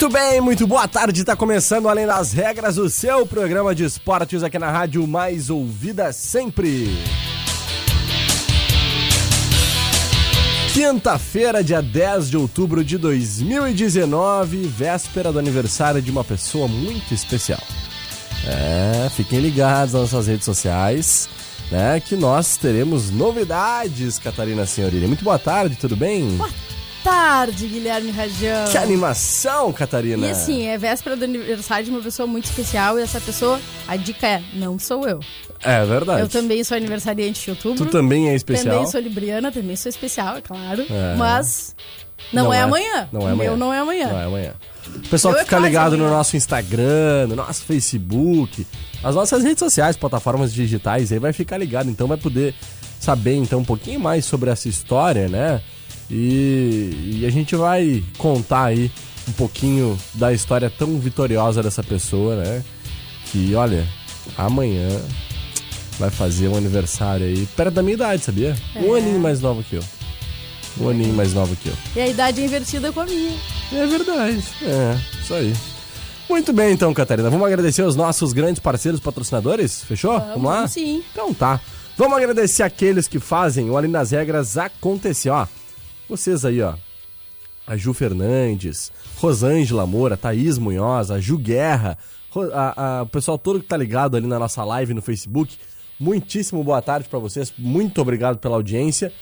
Muito bem, muito boa tarde. Está começando Além das Regras, o seu programa de esportes aqui na rádio mais ouvida sempre. Quinta-feira, dia 10 de outubro de 2019, véspera do aniversário de uma pessoa muito especial. É, fiquem ligados nas nossas redes sociais, né? Que nós teremos novidades, Catarina Senhorini. Muito boa tarde, tudo bem? Boa tarde, Guilherme Rajão. Que animação, Catarina! E assim, é véspera do aniversário de uma pessoa muito especial e essa pessoa, a dica é, não sou eu. É verdade. Eu também sou aniversariante de outubro. Tu também é especial. Também sou libriana, também sou especial, é claro. É. Mas não, não é, é, amanhã. Não é amanhã. Meu não é amanhã. Não é amanhã. O pessoal que é fica ligado amanhã. no nosso Instagram, no nosso Facebook, as nossas redes sociais, plataformas digitais, aí vai ficar ligado. Então vai poder saber então um pouquinho mais sobre essa história, né? E, e, a gente vai contar aí um pouquinho da história tão vitoriosa dessa pessoa, né? Que, olha, amanhã vai fazer um aniversário aí, perto da minha idade, sabia? É. Um aninho mais novo que eu. Um aninho mais novo que eu. E a idade é invertida com a minha. É verdade. É, isso aí. Muito bem, então, Catarina. Vamos agradecer os nossos grandes parceiros patrocinadores? Fechou? Vamos, Vamos lá? Sim. Então tá. Vamos agradecer aqueles que fazem o Além das Regras acontecer, ó. Vocês aí, ó. A Ju Fernandes, Rosângela Moura, Thaís Munhoz, a Ju Guerra, a, a, o pessoal todo que tá ligado ali na nossa live no Facebook. Muitíssimo boa tarde para vocês. Muito obrigado pela audiência.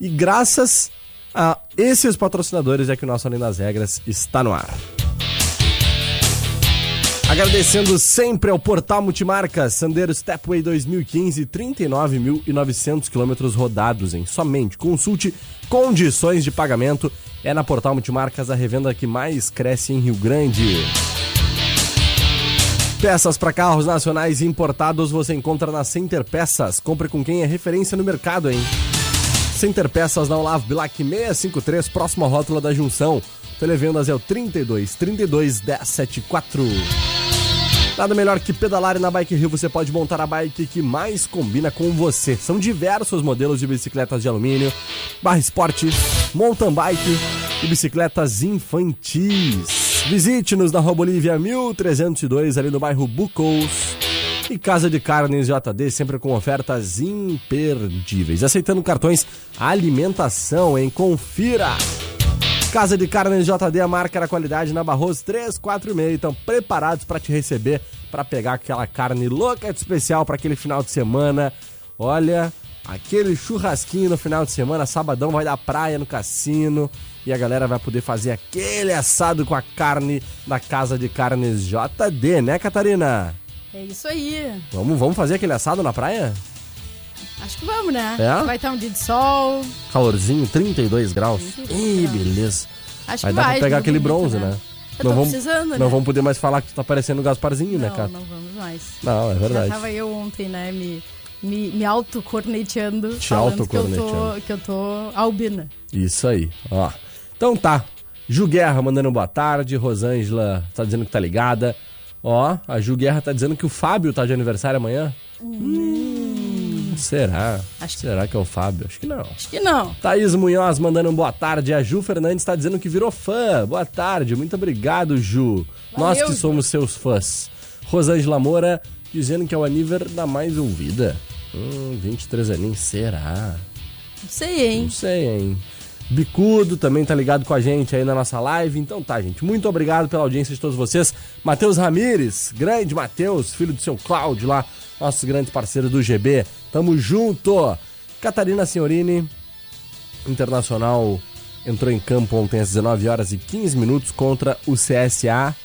E graças a esses patrocinadores é que o nosso Além das Regras está no ar. Agradecendo sempre ao Portal Multimarcas, Sandero Stepway 2015, 39.900 quilômetros rodados em somente. Consulte condições de pagamento. É na Portal Multimarcas a revenda que mais cresce em Rio Grande. Peças para carros nacionais importados você encontra na Center Peças. Compre com quem é referência no mercado, hein? Center Peças na Olavo Bilac 653, próxima rótula da junção. Televendas é o 32 32 174. Nada melhor que pedalar e na Bike Rio você pode montar a bike que mais combina com você. São diversos modelos de bicicletas de alumínio, barra esporte, mountain bike e bicicletas infantis. Visite-nos na Rua Bolívia 1302, ali no bairro Bucos. E Casa de Carnes JD, sempre com ofertas imperdíveis. Aceitando cartões alimentação, hein? Confira! Casa de Carnes JD, a marca da qualidade na Barroso 346. Estão preparados para te receber, para pegar aquela carne louca de especial para aquele final de semana. Olha, aquele churrasquinho no final de semana, sabadão vai dar praia no cassino e a galera vai poder fazer aquele assado com a carne da Casa de Carnes JD, né, Catarina? É isso aí. Vamos, vamos fazer aquele assado na praia? Acho que vamos, né? É? Vai estar um dia de sol. Calorzinho, 32 graus. 32 Ih, beleza. Acho vai que dar vai. pra pegar aquele bronze, né? Eu não vamos, precisando, né? não vamos poder mais falar que tu tá parecendo o Gasparzinho, né, Não, cara? não vamos mais. Não, é Já verdade. tava eu ontem, né, me, me, me auto-corneteando. Te falando que eu, auto-corneteando. tô, que eu tô albina. Isso aí, ó. Então tá. Ju Guerra mandando boa tarde. Rosângela tá dizendo que tá ligada. Ó, a Ju Guerra tá dizendo que o Fábio tá de aniversário amanhã. Hum, será? Acho será que é o Fábio? Acho que não. Acho que não. Thaís Munhoz mandando um boa tarde. A Ju Fernandes tá dizendo que virou fã. Boa tarde, muito obrigado, Ju. Nós que Ju. somos seus fãs. Rosângela Moura dizendo que é o aniver da mais ouvida. Hum, 23 aninhos, será? Não sei, hein? Não sei, hein? Bicudo também tá ligado com a gente aí na nossa live. Então tá, gente. Muito obrigado pela audiência de todos vocês. Matheus Ramires, grande Matheus, filho do seu Cláudio lá, nossos grandes parceiros do GB. Tamo junto. Catarina Senhorini, Internacional entrou em campo ontem às 19 horas e 15 minutos contra o CSA.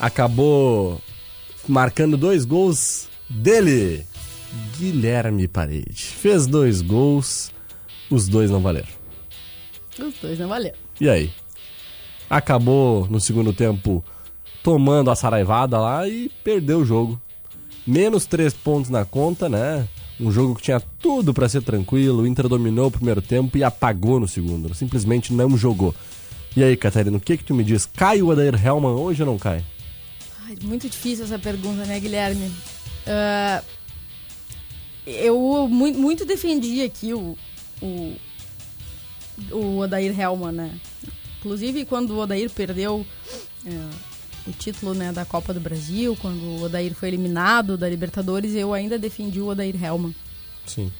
Acabou marcando dois gols dele, Guilherme Parede. Fez dois gols, os dois não valeram. Os dois não valeram. E aí? Acabou no segundo tempo tomando a saraivada lá e perdeu o jogo. Menos três pontos na conta, né? Um jogo que tinha tudo para ser tranquilo. O Inter dominou o primeiro tempo e apagou no segundo. Simplesmente não jogou. E aí, Catarina, o que que tu me diz? Cai o Adair Hellman hoje ou não cai? Ai, muito difícil essa pergunta, né, Guilherme? Uh, eu muito, muito defendi aqui o, o, o Odair Hellman, né? Inclusive, quando o Odair perdeu uh, o título né, da Copa do Brasil, quando o Odair foi eliminado da Libertadores, eu ainda defendi o Odair Hellman. Sim.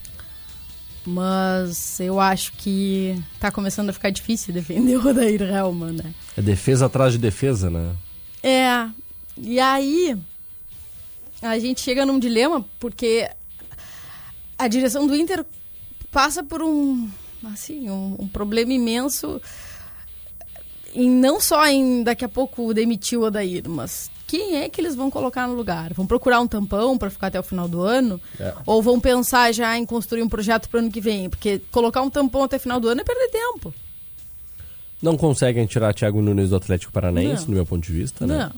Mas eu acho que tá começando a ficar difícil defender o Odair Hellman, né? É defesa atrás de defesa, né? É. E aí a gente chega num dilema porque a direção do Inter passa por um assim um, um problema imenso em não só em daqui a pouco demitir o Odair, mas quem é que eles vão colocar no lugar? Vão procurar um tampão para ficar até o final do ano? É. Ou vão pensar já em construir um projeto para o ano que vem? Porque colocar um tampão até o final do ano é perder tempo. Não conseguem tirar Thiago Nunes do Atlético Paranaense, Não. no meu ponto de vista, né?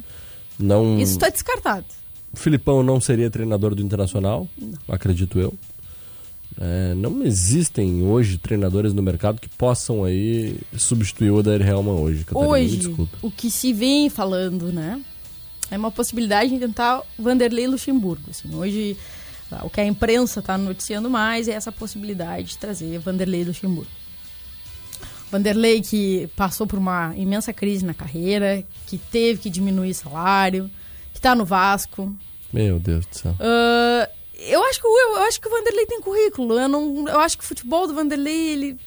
Não. Não. Isso está descartado. O Filipão não seria treinador do Internacional, acredito eu. É, não existem hoje treinadores no mercado que possam aí substituir o Odair Helman hoje. Catarina, Hoje, o que se vem falando, né? É uma possibilidade de tentar Vanderlei Luxemburgo. Assim, hoje, o que a imprensa está noticiando mais é essa possibilidade de trazer Vanderlei Luxemburgo. Vanderlei que passou por uma imensa crise na carreira, que teve que diminuir salário, que está no Vasco. Meu Deus do céu. Ah, eu acho que o- eu, acho que o Vanderlei tem currículo. Eu não, eu acho que o futebol do Vanderlei ele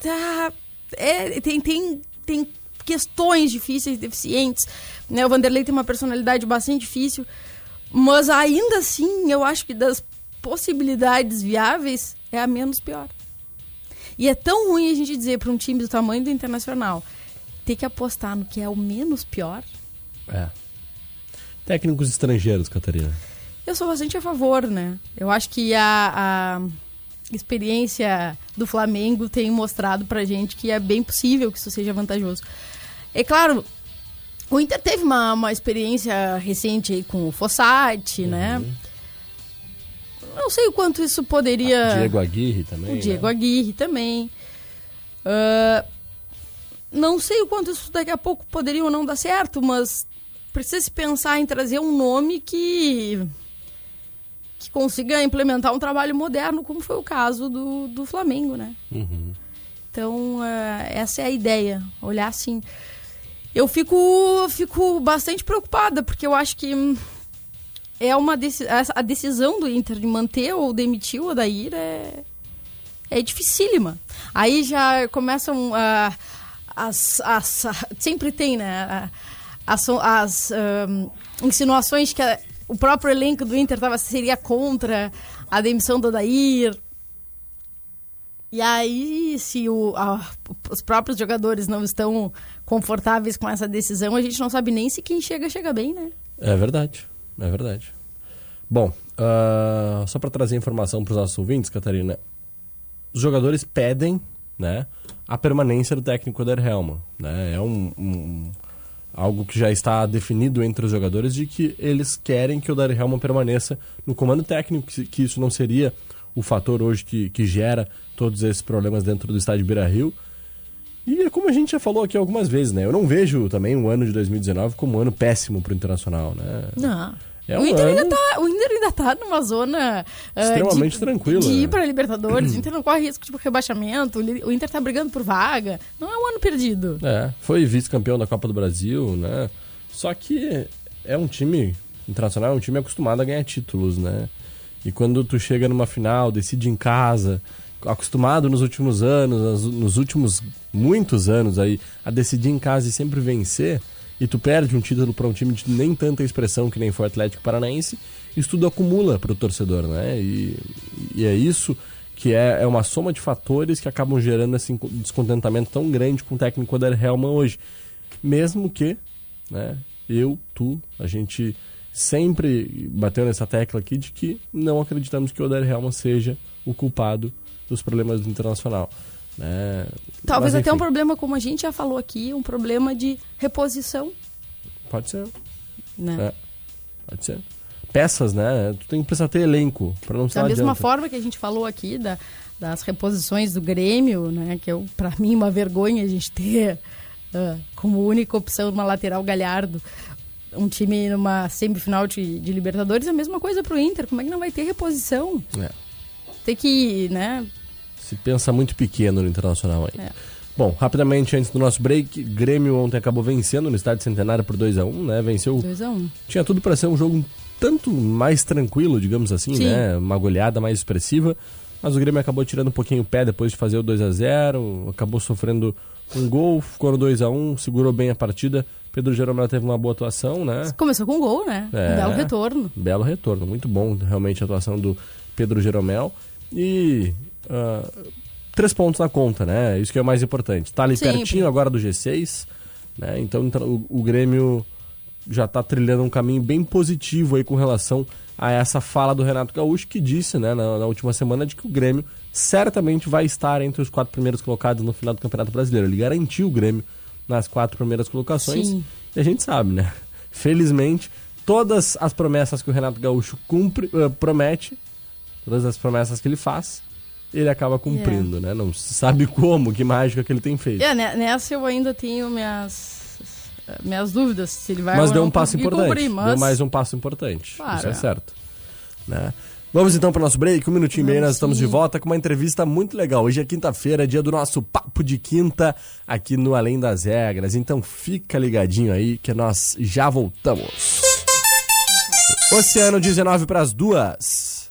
tá é, tem, tem tem questões difíceis, deficientes. Né? O Vanderlei tem uma personalidade bastante difícil, mas ainda assim eu acho que das possibilidades viáveis é a menos pior. E é tão ruim a gente dizer para um time do tamanho do Internacional ter que apostar no que é o menos pior. É. Técnicos estrangeiros, Catarina. Eu sou bastante a favor, né? Eu acho que a, a experiência do Flamengo tem mostrado pra gente que é bem possível que isso seja vantajoso. É claro, o Inter teve uma, uma experiência recente com o Fossati, né? Não sei o quanto isso poderia... Diego Aguirre também. O Diego né? Aguirre também. Ah, não sei o quanto isso daqui a pouco poderia ou não dar certo, mas precisa se pensar em trazer um nome que que consiga implementar um trabalho moderno, como foi o caso do, do Flamengo, né? Uhum. Então, ah, essa é a ideia, olhar assim. Eu fico, fico bastante preocupada, porque eu acho que é uma a decisão do Inter de manter ou demitir o Odair é, é dificílima. Aí já começam ah, as, as- Sempre tem, né? As, as ahm, insinuações que a- o próprio elenco do Inter tava, seria contra a demissão do Odair. E aí, se o- a- os próprios jogadores não estão confortáveis com essa decisão, a gente não sabe nem se quem chega, chega bem, né? É verdade, é verdade. Bom, ah, só para trazer informação para os nossos ouvintes, Catarina, os jogadores pedem, né, a permanência do técnico Oder Helman, né? É um, um- algo que já está definido entre os jogadores de que eles querem que o Oder Helman permaneça no comando técnico, que, que isso não seria o fator hoje que, que gera todos esses problemas dentro do estádio Beira-Rio. E é como a gente já falou aqui algumas vezes, né? Eu não vejo também o ano de 2019 como um ano péssimo para o Internacional, né? Não. É o, um Inter ainda ano- tá, o Inter ainda tá numa zona ah, Extremamente de, tranquila, de ir para Libertadores. o Inter não corre risco de rebaixamento. O Inter tá brigando por vaga. Não é um ano perdido. É, foi vice-campeão da Copa do Brasil, né? Só que é um time internacional, é um time acostumado a ganhar títulos, né? E quando tu chega numa final, decide em casa acostumado nos últimos anos, nos últimos muitos anos aí, a decidir em casa e sempre vencer, e tu perde um título para um time de nem tanta expressão que nem foi o Atlético Paranaense, isso tudo acumula para o torcedor, né? E, e, é isso que é, é uma soma de fatores que acabam gerando esse descontentamento tão grande com o técnico Oder Helman hoje. Mesmo que, né, eu, tu, a gente sempre bateu nessa tecla aqui de que não acreditamos que o Oder Helman seja o culpado dos problemas do Internacional. Né? Talvez Mas, até um problema, como a gente já falou aqui, um problema de reposição. Pode ser. Né? É, pode ser. Peças, né? Tu tem que precisar ter elenco para não Da mesma forma que a gente falou aqui da, das reposições do Grêmio, né? Que é, para mim, uma vergonha a gente ter uh, como única opção uma lateral Galhardo um time numa semifinal de, de Libertadores, é a mesma coisa pro Inter. Como é que não vai ter reposição? É. Tem que, né? Se pensa muito pequeno no Internacional aí. É. Bom, rapidamente antes do nosso break, Grêmio ontem acabou vencendo no Estádio Centenário por 2 a 1 né? Venceu. 2 a 1 Tinha tudo para ser um jogo tanto mais tranquilo, digamos assim, Sim. né? Uma goleada mais expressiva. Mas o Grêmio acabou tirando um pouquinho o pé depois de fazer o 2 a 0 acabou sofrendo um gol, ficou no 2 a 1 segurou bem a partida. Pedro Jeromel teve uma boa atuação, né? Começou com gol, né? É, um belo retorno. Belo retorno, muito bom realmente a atuação do Pedro Jeromel. E uh, três pontos na conta, né? Isso que é o mais importante. Tá ali Sim, pertinho agora do G6, né? Então, então o, o Grêmio já está trilhando um caminho bem positivo aí com relação a essa fala do Renato Gaúcho, que disse né, na, na, última semana de que o Grêmio certamente vai estar entre os quatro primeiros colocados no final do Campeonato Brasileiro. Ele garantiu o Grêmio nas quatro primeiras colocações. Sim. E a gente sabe, né? Felizmente, todas as promessas que o Renato Gaúcho cumpre, uh, promete, todas as promessas que ele faz, ele acaba cumprindo, yeah. né? Não se sabe como, que mágica que ele tem feito. É, yeah, nessa eu ainda tenho minhas minhas dúvidas se ele vai Mas deu um passo importante. Cumprir, mas... Deu mais um passo importante. Claro, Isso é, é. certo. Né? Vamos então para o nosso break, um minutinho e meio, nós estamos de volta com uma entrevista muito legal. Hoje é quinta-feira, dia do nosso Papo de Quinta, aqui no Além das Regras. Então fica ligadinho aí que nós já voltamos. Oceano 19 para as duas.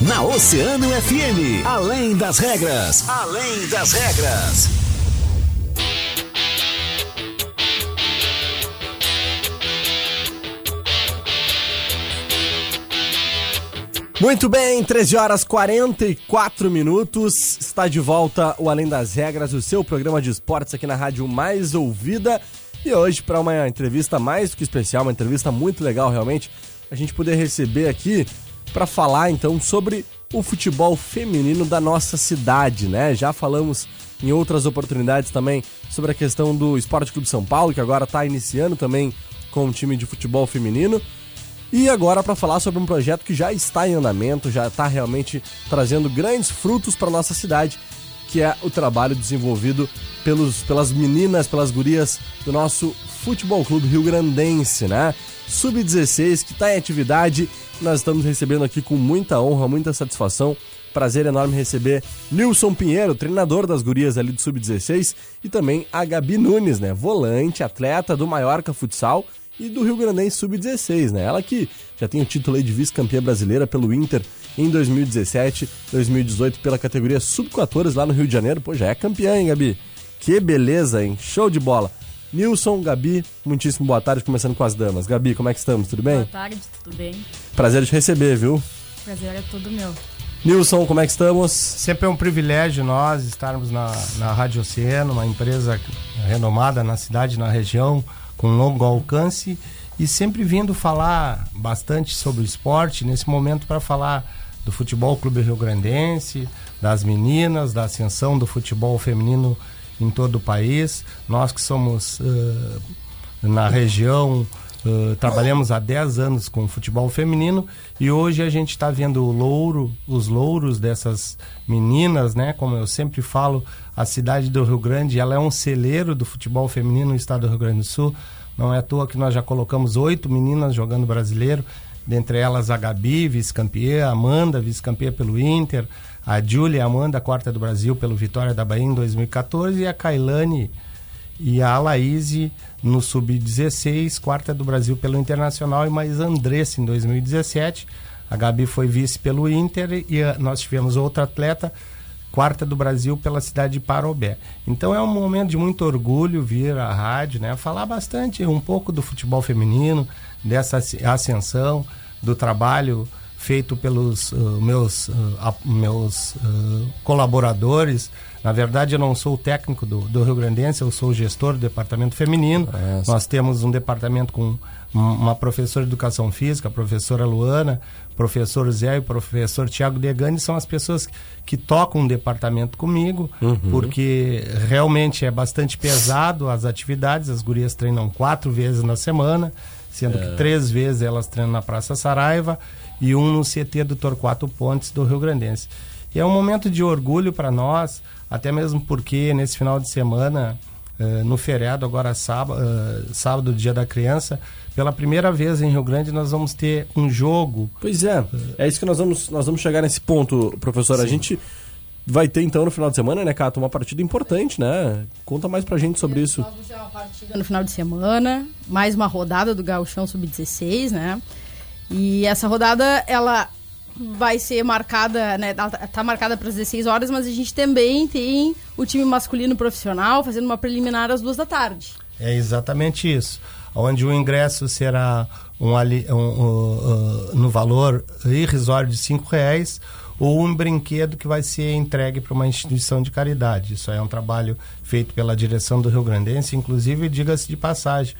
Na Oceano FM, além das regras, além das regras. Muito bem, 13 horas 44 minutos. Está de volta o Além das Regras, o seu programa de esportes aqui na rádio mais ouvida. E hoje, para uma entrevista mais do que especial, uma entrevista muito legal realmente, a gente poder receber aqui para falar então sobre o futebol feminino da nossa cidade, né? Já falamos em outras oportunidades também sobre a questão do Esporte Clube São Paulo, que agora está iniciando também com o time de futebol feminino. E agora para falar sobre um projeto que já está em andamento, já está realmente trazendo grandes frutos para nossa cidade, que é o trabalho desenvolvido pelos, pelas meninas, pelas gurias do nosso Futebol Clube Rio Grandense, né? Sub-16 que está em atividade. Nós estamos recebendo aqui com muita honra, muita satisfação. Prazer enorme receber Nilson Pinheiro, treinador das gurias ali do Sub-16, e também a Gabi Nunes, né? Volante, atleta do Maiorca Futsal e do Rio Grandense Sub-16, né? Ela que já tem o título de vice-campeã brasileira pelo Inter em 2017, 2018 pela categoria Sub-14 lá no Rio de Janeiro. Pô, já é campeã, hein, Gabi? Que beleza, hein? Show de bola. Nilson, Gabi, muitíssimo boa tarde, começando com as damas. Gabi, como é que estamos? Tudo bem? Boa tarde, tudo bem? Prazer de receber, viu? Prazer é todo meu. Nilson, como é que estamos? Sempre é um privilégio nós estarmos na, na Rádio Oceano, uma empresa renomada na cidade, na região, com longo alcance e sempre vindo falar bastante sobre o esporte, nesse momento para falar do Futebol Clube Rio Grandense, das meninas, da ascensão do futebol feminino em todo o país. Nós que somos uh, na região, uh, trabalhamos há 10 anos com futebol feminino e hoje a gente está vendo o louro, os louros dessas meninas, né? Como eu sempre falo, a cidade do Rio Grande, ela é um celeiro do futebol feminino no estado do Rio Grande do Sul. Não é à toa que nós já colocamos oito meninas jogando brasileiro, dentre elas a Gabi, vice-campeã, Amanda, vice-campeã pelo Inter, a Júlia Amanda, quarta do Brasil pelo Vitória da Bahia em 2014 e a Kailane e a Laíse no Sub-16, quarta do Brasil pelo Internacional e mais Andressa em 2017. A Gabi foi vice pelo Inter e nós tivemos outra atleta, quarta do Brasil pela cidade de Parobé. Então é um momento de muito orgulho vir à rádio, né, falar bastante um pouco do futebol feminino, dessa ascensão, do trabalho feito pelos uh, meus, uh, meus uh, colaboradores. Na verdade, eu não sou o técnico do, do Rio Grandense, eu sou o gestor do departamento feminino. É Nós temos um departamento com uma professora de educação física, a professora Luana, professor Zé e o professor Tiago Degani são as pessoas que tocam o departamento comigo, uhum. porque realmente é bastante pesado as atividades. As gurias treinam quatro vezes na semana, sendo é. que três vezes elas treinam na Praça Saraiva e um no CT do Torquato Pontes do Rio Grandense. E é um momento de orgulho para nós, até mesmo porque nesse final de semana, uh, no feriado, agora sábado, uh, sábado, dia da criança, pela primeira vez em Rio Grande nós vamos ter um jogo. Pois é, é isso que nós vamos, nós vamos chegar nesse ponto, professor. Sim. A gente vai ter então no final de semana, né, Cato, uma partida importante, né? Conta mais pra gente sobre isso. Nós vamos ter uma partida no final de semana, mais uma rodada do Gauchão Sub-16, né? E essa rodada, ela vai ser marcada, né? Ela tá marcada para as 16 horas, mas a gente também tem o time masculino profissional fazendo uma preliminar às duas da tarde. É exatamente isso. Onde o ingresso será um, um, um, uh, no valor irrisório de cinco reais ou um brinquedo que vai ser entregue para uma instituição de caridade. Isso é um trabalho feito pela direção do Rio Grandense, inclusive, diga-se de passagem,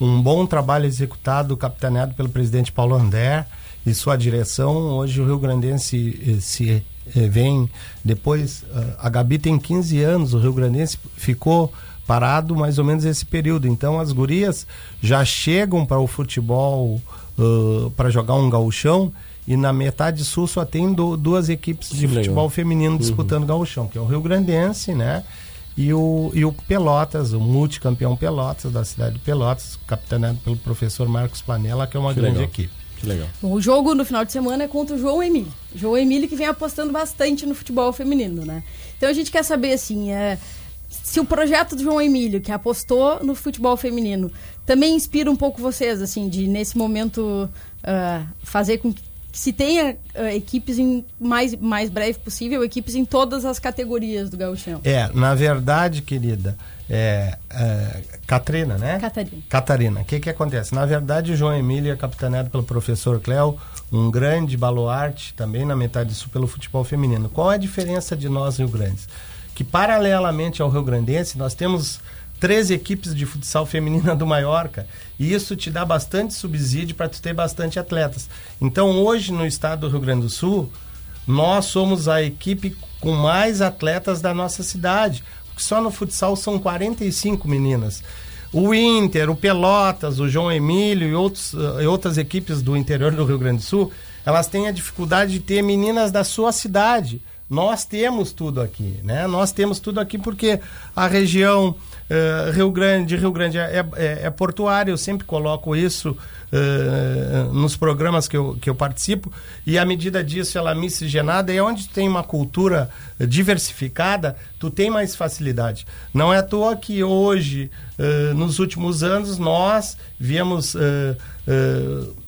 um bom trabalho executado, capitaneado pelo presidente Paulo André e sua direção. Hoje o Rio Grandense eh, se eh, vem depois. Uh, a Gabi tem 15 anos, o Rio Grandense ficou parado mais ou menos esse período. Então as gurias já chegam para o futebol uh, para jogar um gauchão e na metade sul só tem do, duas equipes de futebol feminino uhum. disputando gauchão, que é o Rio Grandense, né? e o, e o Pelotas, o multicampeão Pelotas, da cidade de Pelotas, capitaneado pelo professor Marcos Panella, que é uma que grande legal. equipe. Que legal. Bom, o jogo no final de semana é contra o João Emílio. João Emílio que vem apostando bastante no futebol feminino, né? Então a gente quer saber, assim, é, se o projeto do João Emílio, que apostou no futebol feminino, também inspira um pouco vocês, assim, de nesse momento uh, fazer com que que se tenha uh, equipes em mais, mais breve possível, equipes em todas as categorias do gauchão. É, na verdade, querida, é, é Catrina, né? Catarina. Catarina. O que que acontece? Na verdade, João Emílio é capitaneado pelo professor Cléo, um grande baluarte também na metade sul pelo futebol feminino. Qual é a diferença de nós Rio Grandes? Que paralelamente ao Rio Grandense, nós temos 13 equipes de futsal feminina do Maiorca. E isso te dá bastante subsídio para tu ter bastante atletas. Então, hoje no estado do Rio Grande do Sul, nós somos a equipe com mais atletas da nossa cidade. Porque só no futsal são 45 meninas. o Inter, o Pelotas, o João Emílio e, outros, e outras equipes do interior do Rio Grande do Sul, elas têm a dificuldade de ter meninas da sua cidade. Nós temos tudo aqui, né? Nós temos tudo aqui porque a região uh, Rio Grande, Rio Grande é, é, é portuária, eu sempre coloco isso uh, nos programas que eu, que eu participo, e à medida disso ela é miscigenada, e onde tem uma cultura diversificada, tu tem mais facilidade. Não é à toa que hoje, uh, nos últimos anos, nós viemos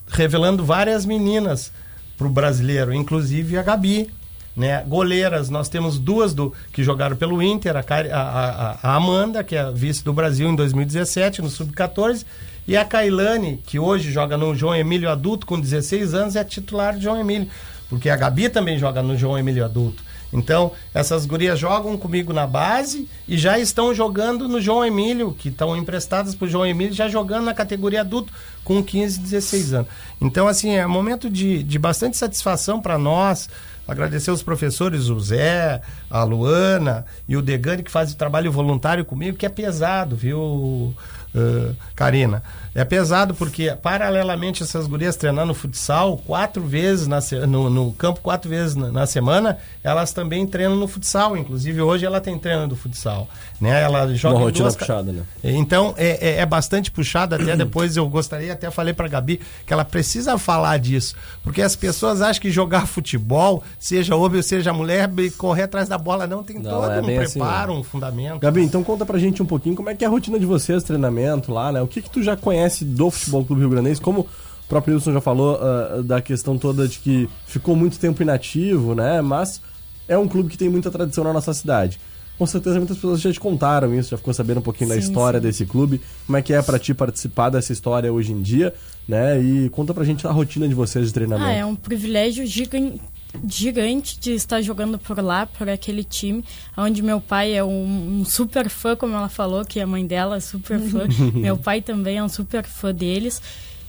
revelando várias meninas para o brasileiro, inclusive a Gabi, né? Goleiras, nós temos duas do que jogaram pelo Inter, a, a, a Amanda, que é vice do Brasil em 2017, no Sub-14, e a Kailane, que hoje joga no João Emílio Adulto com 16 anos, é titular de João Emílio. Porque a Gabi também joga no João Emílio Adulto. Então, essas gurias jogam comigo na base e já estão jogando no João Emílio, que estão emprestadas para o João Emílio, já jogando na categoria adulto com 15, 16 anos. Então, assim, é um momento de, de bastante satisfação para nós. Agradecer os professores, o Zé, a Luana e o Degani, que fazem trabalho voluntário comigo, que é pesado, viu, uh, Karina? É pesado porque, paralelamente, essas gurias treinando no futsal quatro vezes na, no, no campo, quatro vezes na, na, semana, elas também treinam no futsal. Inclusive, hoje ela tem treino do futsal. Né? Ela joga Uma rotina duas... puxada, né? Então, é, é, é bastante puxada. Até depois eu gostaria, até falei pra Gabi, que ela precisa falar disso. Porque as pessoas acham que jogar futebol, seja homem ou seja mulher, correr atrás da bola não. Tem não, todo é um preparo, assim, um fundamento. Gabi, então conta pra gente um pouquinho como é que é a rotina de vocês, treinamento lá, né? O que que tu já conhece conhece do Futebol Clube Rio Grandense, como o próprio Wilson já falou uh, da questão toda de que ficou muito tempo inativo, né? Mas é um clube que tem muita tradição na nossa cidade. Com certeza muitas pessoas já te contaram isso, já ficou sabendo um pouquinho sim, da história sim. desse clube. Como é que é para ti participar dessa história hoje em dia, né? E conta pra gente a rotina de vocês de treinamento. Ah, é um privilégio gigante gigante de estar jogando por lá, por aquele time, onde meu pai é um, um, super fã, como ela falou, que a mãe dela é super fã. meu pai também é um super fã deles.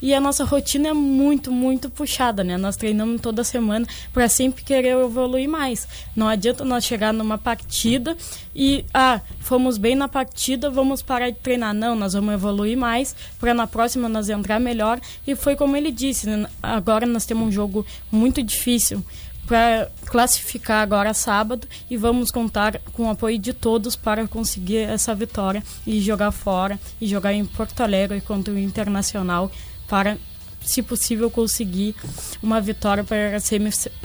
E a nossa rotina é muito, muito puxada, né? Nós treinamos toda semana para sempre querer evoluir mais. Não adianta nós chegar numa partida e, ah, fomos bem na partida, vamos parar de treinar. Não, nós vamos evoluir mais para na próxima nós entrar melhor. E foi como ele disse, né? agora nós temos um jogo muito difícil para classificar agora sábado e vamos contar com o apoio de todos para conseguir essa vitória e jogar fora e jogar em Porto Alegre contra o Internacional para, se possível, conseguir uma vitória para a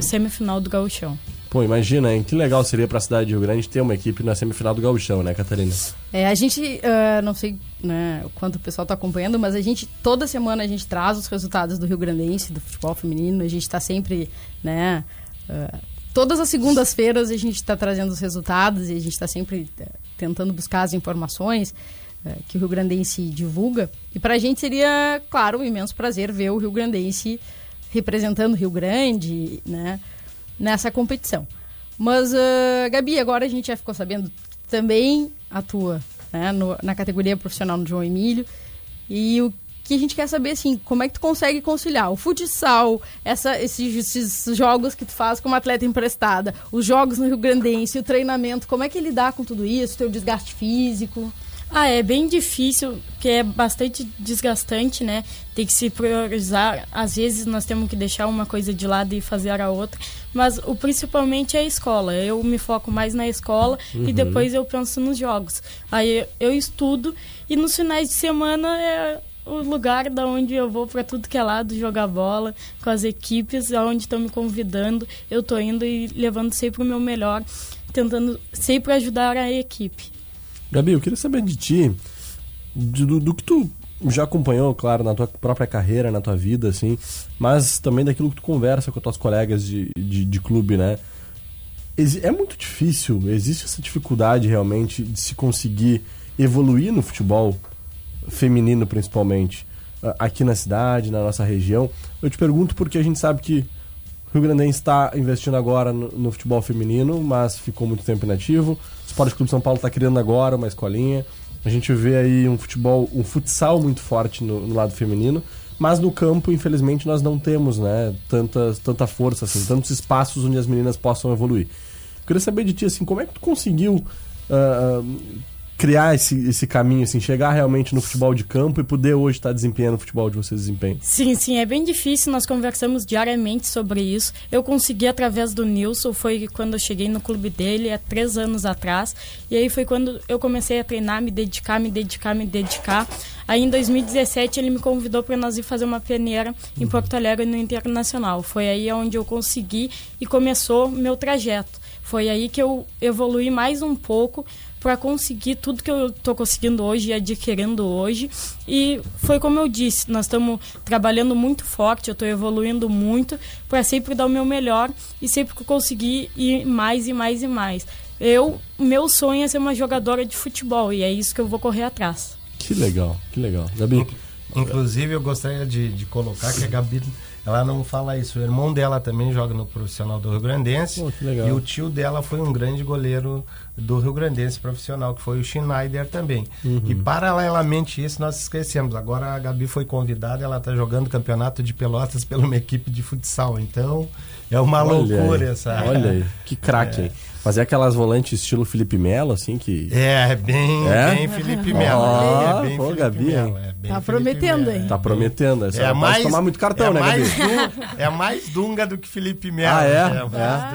semifinal do Gauchão. Pô, imagina, hein? Que legal seria para a cidade de Rio Grande ter uma equipe na semifinal do Gauchão, né, Catarina? É, a gente, uh, não sei né, o quanto o pessoal está acompanhando, mas a gente, toda semana a gente traz os resultados do Rio Grandense, do futebol feminino, a gente está sempre, né, Uh, todas as segundas-feiras a gente está trazendo os resultados e a gente está sempre uh, tentando buscar as informações uh, que o Rio Grandense divulga. E para a gente seria, claro, um imenso prazer ver o Rio Grandense representando o Rio Grande né, nessa competição. Mas, Gabi, agora a gente já ficou sabendo também atua né, no, na categoria profissional no João Emílio. E o que a gente quer saber, assim, como é que tu consegue conciliar o futsal, essa, esses, esses jogos que tu faz como atleta emprestada, os jogos no Rio Grandense, o treinamento, como é que ele dá com tudo isso, teu desgaste físico? Ah, é bem difícil, porque é bastante desgastante, né? Tem que se priorizar. Às vezes nós temos que deixar uma coisa de lado e fazer a outra. Mas o principalmente é a escola. Eu me foco mais na escola uhum. e depois eu penso nos jogos. Aí eu estudo e nos finais de semana é o lugar da onde eu vou para tudo que é lado jogar bola com as equipes aonde estão me convidando. Eu tô indo e levando sempre o meu melhor tentando sempre ajudar a equipe. Gabi eu queria saber de ti do, do, que tu já acompanhou claro na tua própria carreira na tua vida assim mas também daquilo que tu conversa com as tuas colegas de, de, de clube né? É muito difícil existe essa dificuldade realmente de se conseguir evoluir no futebol feminino principalmente, aqui na cidade, na nossa região. Eu te pergunto porque a gente sabe que o Rio Grande está investindo agora no, no, futebol feminino, mas ficou muito tempo inativo. O Esporte Clube São Paulo está criando agora uma escolinha. A gente vê aí um futebol, um futsal muito forte no, no lado feminino, mas no campo, infelizmente, nós não temos, né, tanta, tanta força, assim, tantos espaços onde as meninas possam evoluir. Eu queria saber de ti, assim, como é que tu conseguiu uh, criar esse, esse caminho, assim, chegar realmente no futebol de campo e poder hoje estar desempenhando o futebol de vocês desempenham? Sim, sim, é bem difícil, nós conversamos diariamente sobre isso. Eu consegui através do Nilson, foi quando eu cheguei no clube dele, há três anos atrás, e aí foi quando eu comecei a treinar, me dedicar, me dedicar, me dedicar. Aí em 2017 ele me convidou para nós ir fazer uma peneira em Porto Alegre no Internacional. Foi aí onde eu consegui e começou meu trajeto. Foi aí que eu evolui mais um pouco para conseguir tudo que eu estou conseguindo hoje e adquirindo hoje. E foi como eu disse, nós estamos trabalhando muito forte, eu estou evoluindo muito para sempre dar o meu melhor e sempre conseguir ir mais e mais e mais. Eu, meu sonho é ser uma jogadora de futebol e é isso que eu vou correr atrás. Que legal, que legal. Gabi? Inclusive, eu gostaria de, de colocar que a Gabi ela não fala isso. O irmão dela também joga no profissional do Rio Grandense. Pô, que legal. E o tio dela foi um grande goleiro do Rio Grandense profissional, que foi o Schneider também. Uhum. E paralelamente isso, nós esquecemos. Agora a Gabi foi convidada, ela está jogando campeonato de pelotas pela uma equipe de futsal. Então, é uma Olha loucura aí, essa. Olha aí, que craque, hein? Fazer aquelas volantes estilo Felipe Melo, assim, que... É, é bem, É? bem Felipe Melo. Ah, é bem pô, Felipe Gabi, Melo, hein? é bem Tá Felipe prometendo, Melo, hein? Tá prometendo. Essa É é mais, tomar muito cartão, é né, Gabi? mais dun- é mais Dunga do que Felipe Melo. Ah, é? mais É.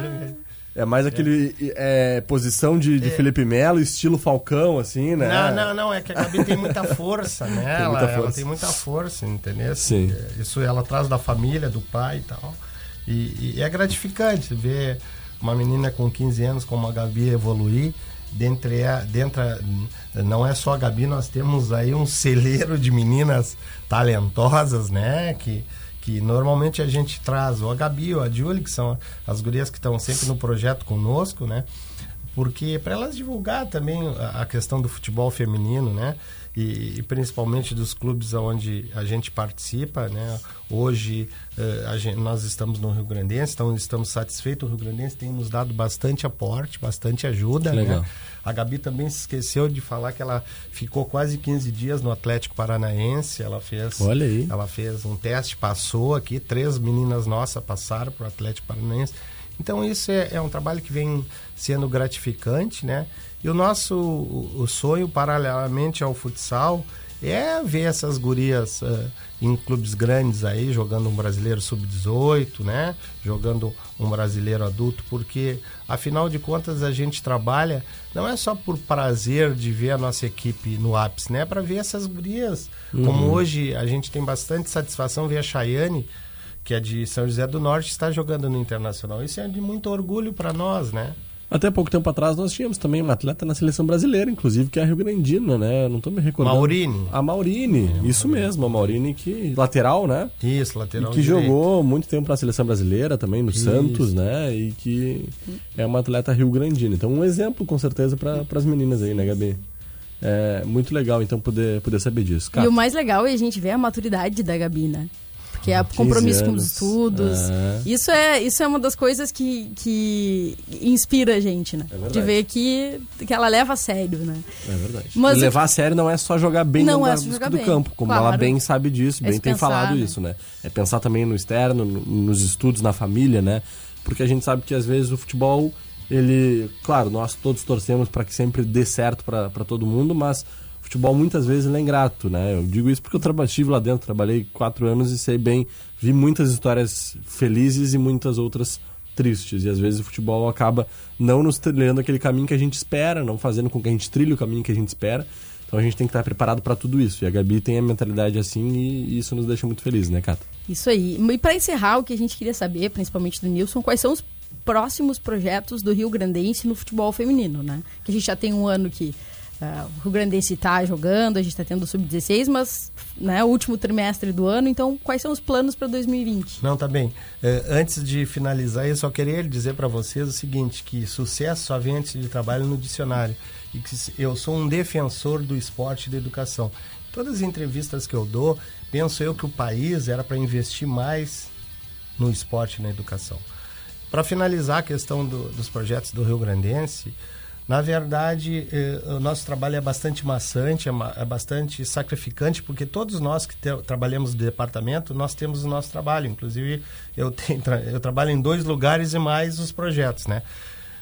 Dunga. É mais aquele é, posição de, de Felipe Melo, estilo Falcão, assim, né? Não, não, não, é que a Gabi tem muita força, né? Tem ela, muita ela força. tem muita força, entendeu? Sim. É, Isso ela traz da família, do pai e tal. E, e é gratificante ver uma menina com 15 anos como a Gabi evoluir. Dentre, a- dentro, a- não é só a Gabi, nós temos aí um celeiro de meninas talentosas, né? Que, que normalmente a gente traz, ou a Gabi ou a Julie, que são as gurias que estão sempre no projeto conosco, né? porque para elas divulgar também a questão do futebol feminino, né? E, e principalmente dos clubes onde a gente participa, né? Hoje eh, gente- nós estamos no Rio Grandense, então estamos satisfeitos. O Rio Grandense tem nos dado bastante aporte, bastante ajuda. Que legal. Né? A Gabi também se esqueceu de falar que ela ficou quase 15 dias no Atlético Paranaense. Ela fez, Olha aí. ela fez um teste, passou aqui. Três meninas nossas passaram para o Atlético Paranaense. Então isso é, é um trabalho que vem sendo gratificante, né? E o nosso o, sonho, paralelamente ao futsal, é ver essas gurias eh, em clubes grandes aí, jogando um brasileiro sub-18, né? Jogando um brasileiro adulto, porque afinal de contas a gente trabalha não é só por prazer de ver a nossa equipe no ápice, né? É para ver essas gurias. Como hoje a gente tem bastante satisfação ver a Chayane, que é de São José do Norte, está jogando no Internacional. Isso é de muito orgulho para nós, né? Até pouco tempo atrás nós tínhamos também uma atleta na seleção brasileira, inclusive, que é a Rio Grandina, né? Eu Não tô me recordando. Maurine. A Maurine, isso mesmo, a Maurine que lateral, né? Isso, E lateral que direito. jogou muito tempo na seleção brasileira também, no Santos, né? E que é uma atleta rio grandina. Então, um exemplo, com certeza, para as meninas aí, né, Gabi? É muito legal, então, poder, poder saber disso. E o mais legal é a gente ver a maturidade da Gabi, né? Porque é 15 compromisso com os anos. estudos. É. Isso, é, isso é uma das coisas que, que inspira a gente, né? É. De ver que, que ela leva a sério, né? É verdade. Mas e levar a sério não é só jogar bem Não dentro é jogar do bem, campo, como claro. ela bem sabe disso, É bem se tem pensar, falado né? isso, né? É pensar também no externo, no- nos estudos, na família, né? Porque a gente sabe que às vezes o futebol, ele, claro, nós todos torcemos para que sempre dê certo para todo mundo, mas futebol muitas vezes é ingrato, né? Eu digo isso porque eu estive lá dentro, trabalhei quatro anos e sei bem, vi muitas histórias felizes e muitas outras tristes. E às vezes o futebol acaba não nos trilhando aquele caminho que a gente espera, não fazendo com que a gente trilhe o caminho que a gente espera. Então a gente tem que estar preparado para tudo isso. E a Gabi tem a mentalidade assim e isso nos deixa muito felizes, né, Cata? Isso aí. E para encerrar, o que a gente queria saber, principalmente do Nilson, quais são os próximos projetos do Rio Grandense no futebol feminino, né? Que a gente já tem um ano que ah, o Rio Grandense está jogando, a gente está tendo o Sub-16, mas né, o último trimestre do ano, então quais são os planos para 2020? Não, tá bem. Eh, antes de finalizar, eu só queria dizer para vocês o seguinte, que sucesso só vem antes de trabalho no dicionário. E que eu sou um defensor do esporte e da educação. Todas as entrevistas que eu dou, penso eu que o país era para investir mais no esporte e na educação. Para finalizar a questão do- dos projetos do Rio Grandense, na verdade, eh, o nosso trabalho é bastante maçante, é, ma- é bastante sacrificante, porque todos nós que trabalhamos no departamento, nós temos o nosso trabalho. Inclusive, eu, tra- eu trabalho em dois lugares e mais os projetos, né?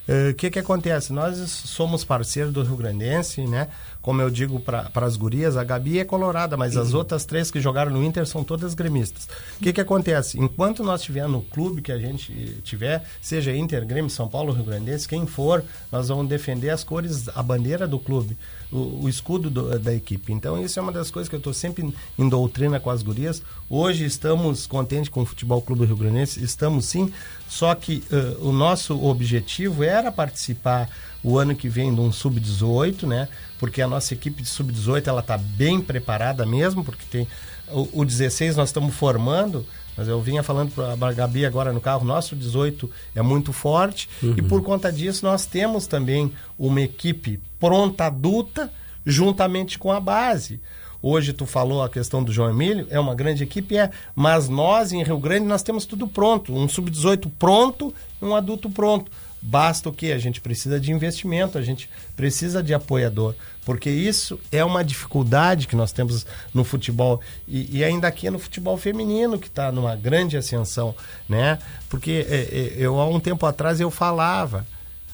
Eh, O que que acontece? Nós somos parceiros do Rio Grandense, né? como eu digo para as gurias, a Gabi é colorada, mas as outras três que jogaram no Inter são todas gremistas. O que, que acontece? Enquanto nós estiver no clube que a gente tiver, seja Inter, Grêmio, São Paulo, Rio Grandense, quem for, nós vamos defender as cores, a bandeira do clube, o, o escudo do, da equipe. Então, isso é uma das coisas que eu estou sempre em doutrina com as gurias. Hoje estamos contentes com o Futebol Clube Rio Grandense, estamos sim, só que uh, o nosso objetivo era participar o ano que vem de um sub-18, né? Porque a nossa equipe de sub-18 ela está bem preparada mesmo, porque tem o, o 16 nós estamos formando, mas eu vinha falando para a Gabi agora no carro, nosso 18 é muito forte uhum. e por conta disso nós temos também uma equipe pronta adulta juntamente com a base. Hoje tu falou a questão do João Emílio, é uma grande equipe, é, mas nós em Rio Grande nós temos tudo pronto, um sub-18 pronto um adulto pronto. Basta o que? A gente precisa de investimento, a gente precisa de apoiador, porque isso é uma dificuldade que nós temos no futebol e, e ainda aqui no futebol feminino que está numa grande ascensão, né? Porque é, é, eu há um tempo atrás eu falava,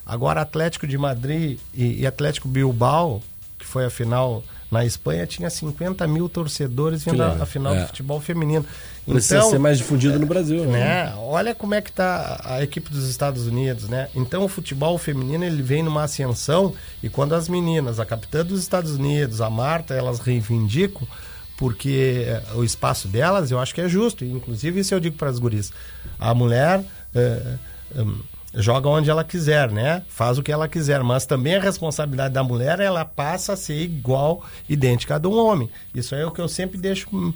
agora Atlético de Madrid e, e Atlético Bilbao, que foi a final na Espanha tinha 50 mil torcedores vendo a, a, final é. do futebol feminino. Precisa então, ser mais difundido no Brasil, né? né? Olha como é que está a equipe dos Estados Unidos, né? Então o futebol feminino ele vem numa ascensão e quando as meninas, a capitã dos Estados Unidos, a Marta, elas reivindicam porque eh, o espaço delas eu acho que é justo. Inclusive isso eu digo para as guris. A mulher é, é, joga onde ela quiser, né? Faz o que ela quiser, mas também a responsabilidade da mulher ela passa a ser igual, idêntica à do homem. Isso é o que eu sempre deixo uh,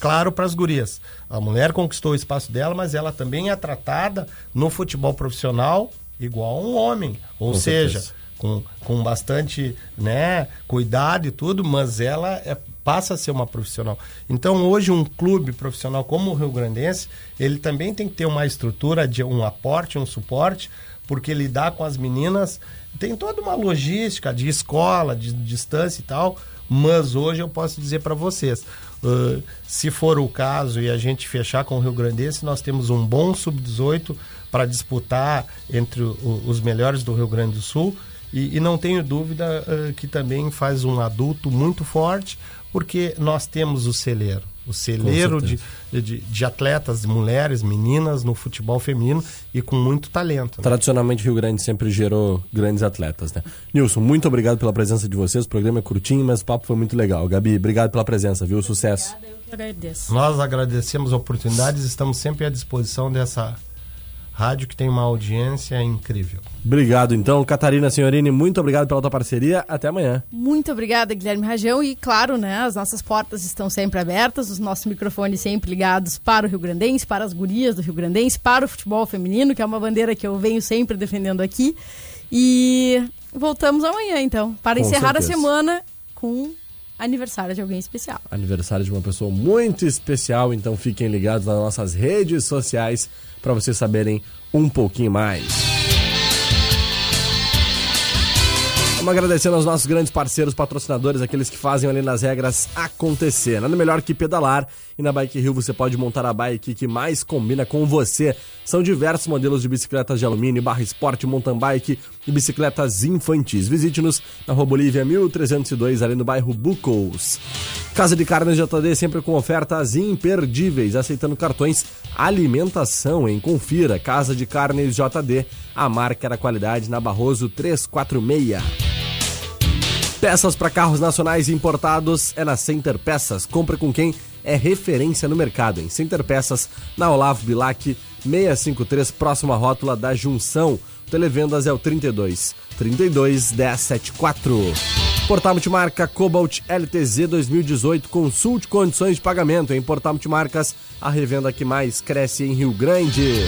claro para as gurias. A mulher conquistou o espaço dela, mas ela também é tratada no futebol profissional igual a um homem, ou com seja, com, com bastante né, cuidado e tudo, mas ela é passa a ser uma profissional. Então, hoje, um clube profissional como o Rio Grandense, ele também tem que ter uma estrutura de um aporte, um suporte, porque lidar com as meninas tem toda uma logística de escola, de distância e tal, mas hoje eu posso dizer para vocês, uh, se for o caso e a gente fechar com o Rio Grandense, nós temos um bom sub-18 para disputar entre o, os melhores do Rio Grande do Sul, e, e não tenho dúvida uh, que também faz um adulto muito forte, porque nós temos o celeiro. O celeiro de, de, de, atletas, mulheres, meninas no futebol feminino e com muito talento. Né? Tradicionalmente, Rio Grande sempre gerou grandes atletas, né? Nilson, muito obrigado pela presença de vocês. O programa é curtinho, mas o papo foi muito legal. Gabi, obrigado pela presença, viu? Sucesso. Obrigada, eu que agradeço. Nós agradecemos a oportunidade, estamos sempre à disposição dessa rádio que tem uma audiência incrível. Obrigado, então. Catarina Senhorini, muito obrigado pela tua parceria. Até amanhã. Muito obrigada, Guilherme Rajão. E, claro, né, as nossas portas estão sempre abertas, os nossos microfones sempre ligados para o Rio Grandense, para as gurias do Rio Grandense, para o futebol feminino, que é uma bandeira que eu venho sempre defendendo aqui. E voltamos amanhã, então, para com encerrar certeza. a semana com aniversário de alguém especial. Aniversário de uma pessoa muito especial, então fiquem ligados nas nossas redes sociais para vocês saberem um pouquinho mais. Vamos agradecendo aos nossos grandes parceiros, patrocinadores, aqueles que fazem ali nas regras acontecer. Nada melhor que pedalar e na Bike Rio você pode montar a bike que mais combina com você. São diversos modelos de bicicletas de alumínio, barra esporte, mountain bike e bicicletas infantis. Visite-nos na Rua Bolívia 1302, ali no bairro Bucos. Casa de Carnes JD sempre com ofertas imperdíveis, aceitando cartões alimentação, hein? Confira, Casa de Carnes JD, a marca da qualidade na Barroso 346. Peças para carros nacionais importados é na Center Peças. Compre com quem é referência no mercado. Em Center Peças, na Olavo Bilac 653, próxima rótula da Junção. Televendas é o 32 32 1074. Portal Cobalt LTZ 2018. Consulte condições de pagamento em Portal Multimarcas, a revenda que mais cresce em Rio Grande.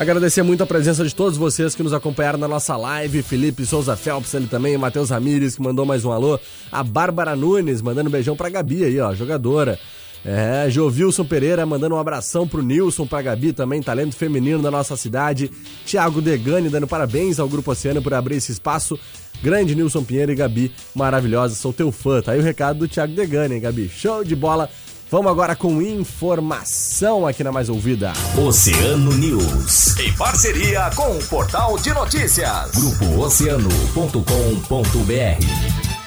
Agradecer muito a presença de todos vocês que nos acompanharam na nossa live. Felipe Souza Phelps, ele também, Matheus Ramires, que mandou mais um alô. A Bárbara Nunes, mandando um beijão pra Gabi aí, ó, jogadora. É, Jovilson Pereira mandando um abração pro Nilson, pra Gabi também, talento feminino da nossa cidade. Tiago Degani dando parabéns ao Grupo Oceano por abrir esse espaço. Grande Nilson Pinheiro e Gabi, maravilhosa, sou teu fã. Tá aí o recado do Tiago Degani, hein, Gabi? Show de bola. Vamos agora com informação aqui na Mais Ouvida. Oceano News. Em parceria com o Portal de Notícias. Grupo Oceano.com.br.